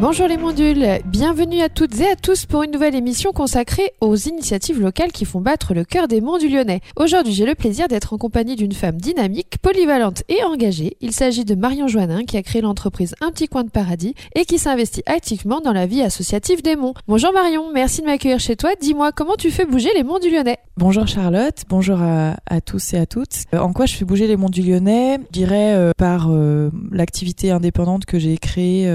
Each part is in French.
Bonjour les mondules, bienvenue à toutes et à tous pour une nouvelle émission consacrée aux initiatives locales qui font battre le cœur des monts du Lyonnais. Aujourd'hui j'ai le plaisir d'être en compagnie d'une femme dynamique, polyvalente et engagée. Il s'agit de Marion Joannin qui a créé l'entreprise Un petit coin de paradis et qui s'investit activement dans la vie associative des monts. Bonjour Marion, merci de m'accueillir chez toi. Dis-moi comment tu fais bouger les monts du Lyonnais? Bonjour Charlotte, bonjour à, tous et à toutes. Euh, en quoi je fais bouger les monts du Lyonnais? Je dirais euh, par euh, l'activité indépendante que j'ai créée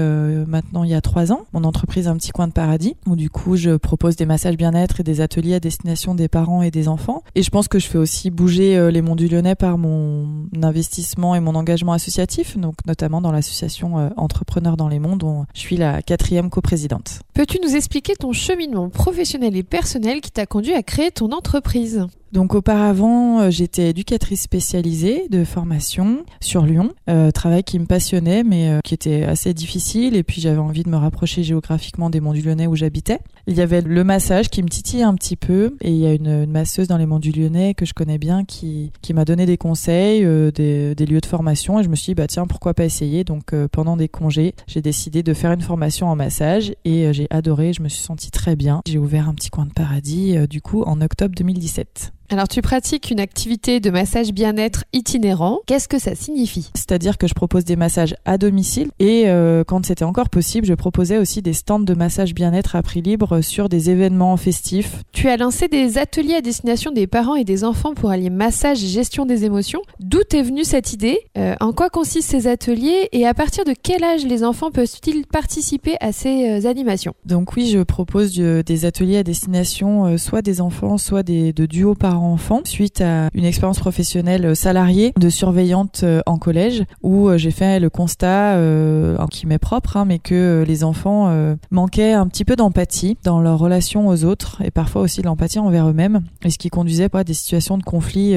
maintenant il y a trois ans, mon entreprise Un petit coin de paradis, où du coup je propose des massages bien-être et des ateliers à destination des parents et des enfants. Et je pense que je fais aussi bouger les monts du Lyonnais par mon investissement et mon engagement associatif, donc notamment dans l'association Entrepreneurs dans les monts, dont je suis la quatrième coprésidente. Peux-tu nous expliquer ton cheminement professionnel et personnel qui t'a conduit à créer ton entreprise? Donc auparavant, euh, j'étais éducatrice spécialisée de formation sur Lyon, euh, travail qui me passionnait mais euh, qui était assez difficile et puis j'avais envie de me rapprocher géographiquement des Monts du Lyonnais où j'habitais. Il y avait le massage qui me titillait un petit peu et il y a une, masseuse dans les Monts du Lyonnais que je connais bien qui, qui m'a donné des conseils, des, des, lieux de formation et je me suis dit bah tiens pourquoi pas essayer? Donc pendant des congés, j'ai décidé de faire une formation en massage et j'ai adoré, je me suis sentie très bien. J'ai ouvert un petit coin de paradis du coup en octobre 2017. Alors tu pratiques une activité de massage bien-être itinérant. Qu'est-ce que ça signifie? C'est-à-dire que je propose des massages à domicile et euh, quand c'était encore possible, je proposais aussi des stands de massage bien-être à prix libre sur des événements festifs. Tu as lancé des ateliers à destination des parents et des enfants pour allier massage et gestion des émotions. D'où est venue cette idée? Euh, En quoi consistent ces ateliers et à partir de quel âge les enfants peuvent-ils participer à ces euh, animations? Donc oui, je propose des ateliers à destination soit des enfants, soit des, de duos parents suite à une expérience professionnelle salariée de surveillante euh, en collège où euh, j'ai fait le constat euh, qui m'est propre hein, mais que les enfants manquaient un petit peu d'empathie dans leur relation aux autres et parfois aussi de l'empathie envers eux-mêmes et ce qui conduisait à des situations de conflit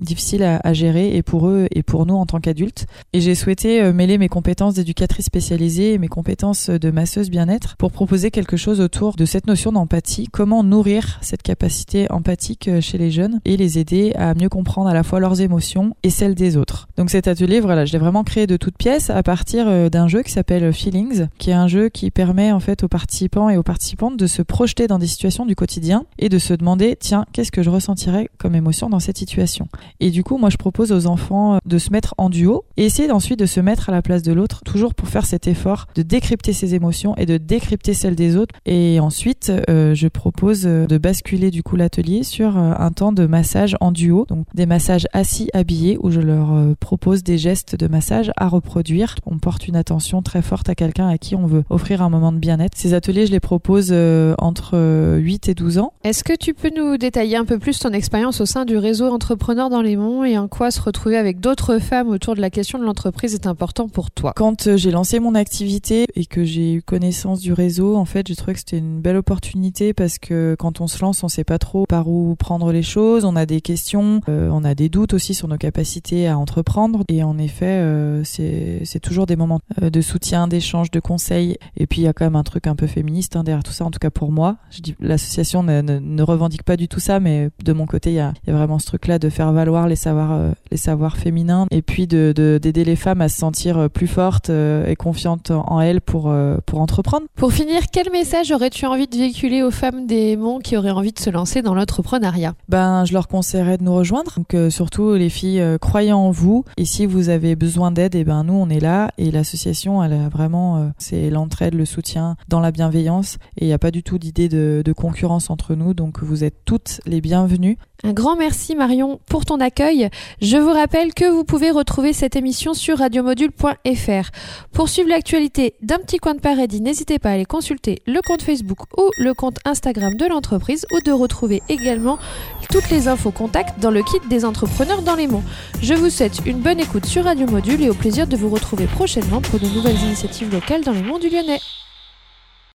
difficiles à, gérer et pour eux et pour nous en tant qu'adultes. Et j'ai souhaité mêler mes compétences d'éducatrice spécialisée et mes compétences de masseuse bien-être pour proposer quelque chose autour de cette notion d'empathie. Comment nourrir cette capacité empathique chez les jeunes? Et les aider à mieux comprendre à la fois leurs émotions et celles des autres. Donc cet atelier, voilà, je l'ai vraiment créé de toutes pièces à partir euh, d'un jeu qui s'appelle Feelings, qui est un jeu qui permet en fait aux participants et aux participantes de se projeter dans des situations du quotidien et de se demander tiens, qu'est-ce que je ressentirais comme émotion dans cette situation? Et du coup, moi je propose aux enfants euh, de se mettre en duo et essayer ensuite de se mettre à la place de l'autre, toujours pour faire cet effort de décrypter ses émotions et de décrypter celles des autres. Et ensuite, euh, je propose de basculer du coup l'atelier sur un temps de massage en duo, donc des massages assis habillés où je leur euh, propose des gestes de massage à reproduire. On porte une attention très forte à quelqu'un à qui on veut offrir un moment de bien-être. Ces ateliers, je les propose euh, entre 8 euh, et 12 ans. Est-ce que tu peux nous détailler un peu plus ton expérience au sein du réseau Entrepreneurs dans les Monts et en quoi se retrouver avec d'autres femmes autour de la question de l'entreprise est important pour toi? Quand j'ai lancé mon activité et que j'ai eu connaissance du réseau, en fait, j'ai trouvé que c'était une belle opportunité parce que quand on se lance, on sait pas trop par où prendre les choses on a des questions, euh, on a des doutes aussi sur nos capacités à entreprendre. Et en effet, euh, c'est toujours des moments euh, de soutien, d'échange, de conseils. Et puis il y a quand même un truc un peu féministe hein, derrière tout ça, en tout cas pour moi. Je dis l'association ne, ne, revendique pas du tout ça, mais de mon côté, il y a, y a, vraiment ce truc-là de faire valoir les savoirs, les savoirs féminins, et puis de d'aider les femmes à se sentir plus fortes et confiantes en elles pour pour entreprendre. Pour finir, quel message aurais-tu envie de véhiculer aux femmes des monts qui auraient envie de se lancer dans l'entrepreneuriat? Ben je leur conseillerais de nous rejoindre. Donc euh, surtout les filles, euh, croyez en vous. Et si vous avez besoin d'aide, et eh ben nous on est là. Et l'association, elle a vraiment, euh, c'est l'entraide, le soutien, dans la bienveillance. Et il n'y a pas du tout d'idée de, de concurrence entre nous. Donc vous êtes toutes les bienvenues. Un grand merci Marion pour ton accueil. Je vous rappelle que vous pouvez retrouver cette émission sur radiomodule.fr. Pour suivre l'actualité d'un petit coin de paradis, n'hésitez pas à aller consulter le compte Facebook ou le compte Instagram de l'entreprise ou de retrouver également toutes les infos contacts dans le kit des entrepreneurs dans les monts. Je vous souhaite une bonne écoute sur Radio Module et au plaisir de vous retrouver prochainement pour de nouvelles initiatives locales dans les monts du Lyonnais.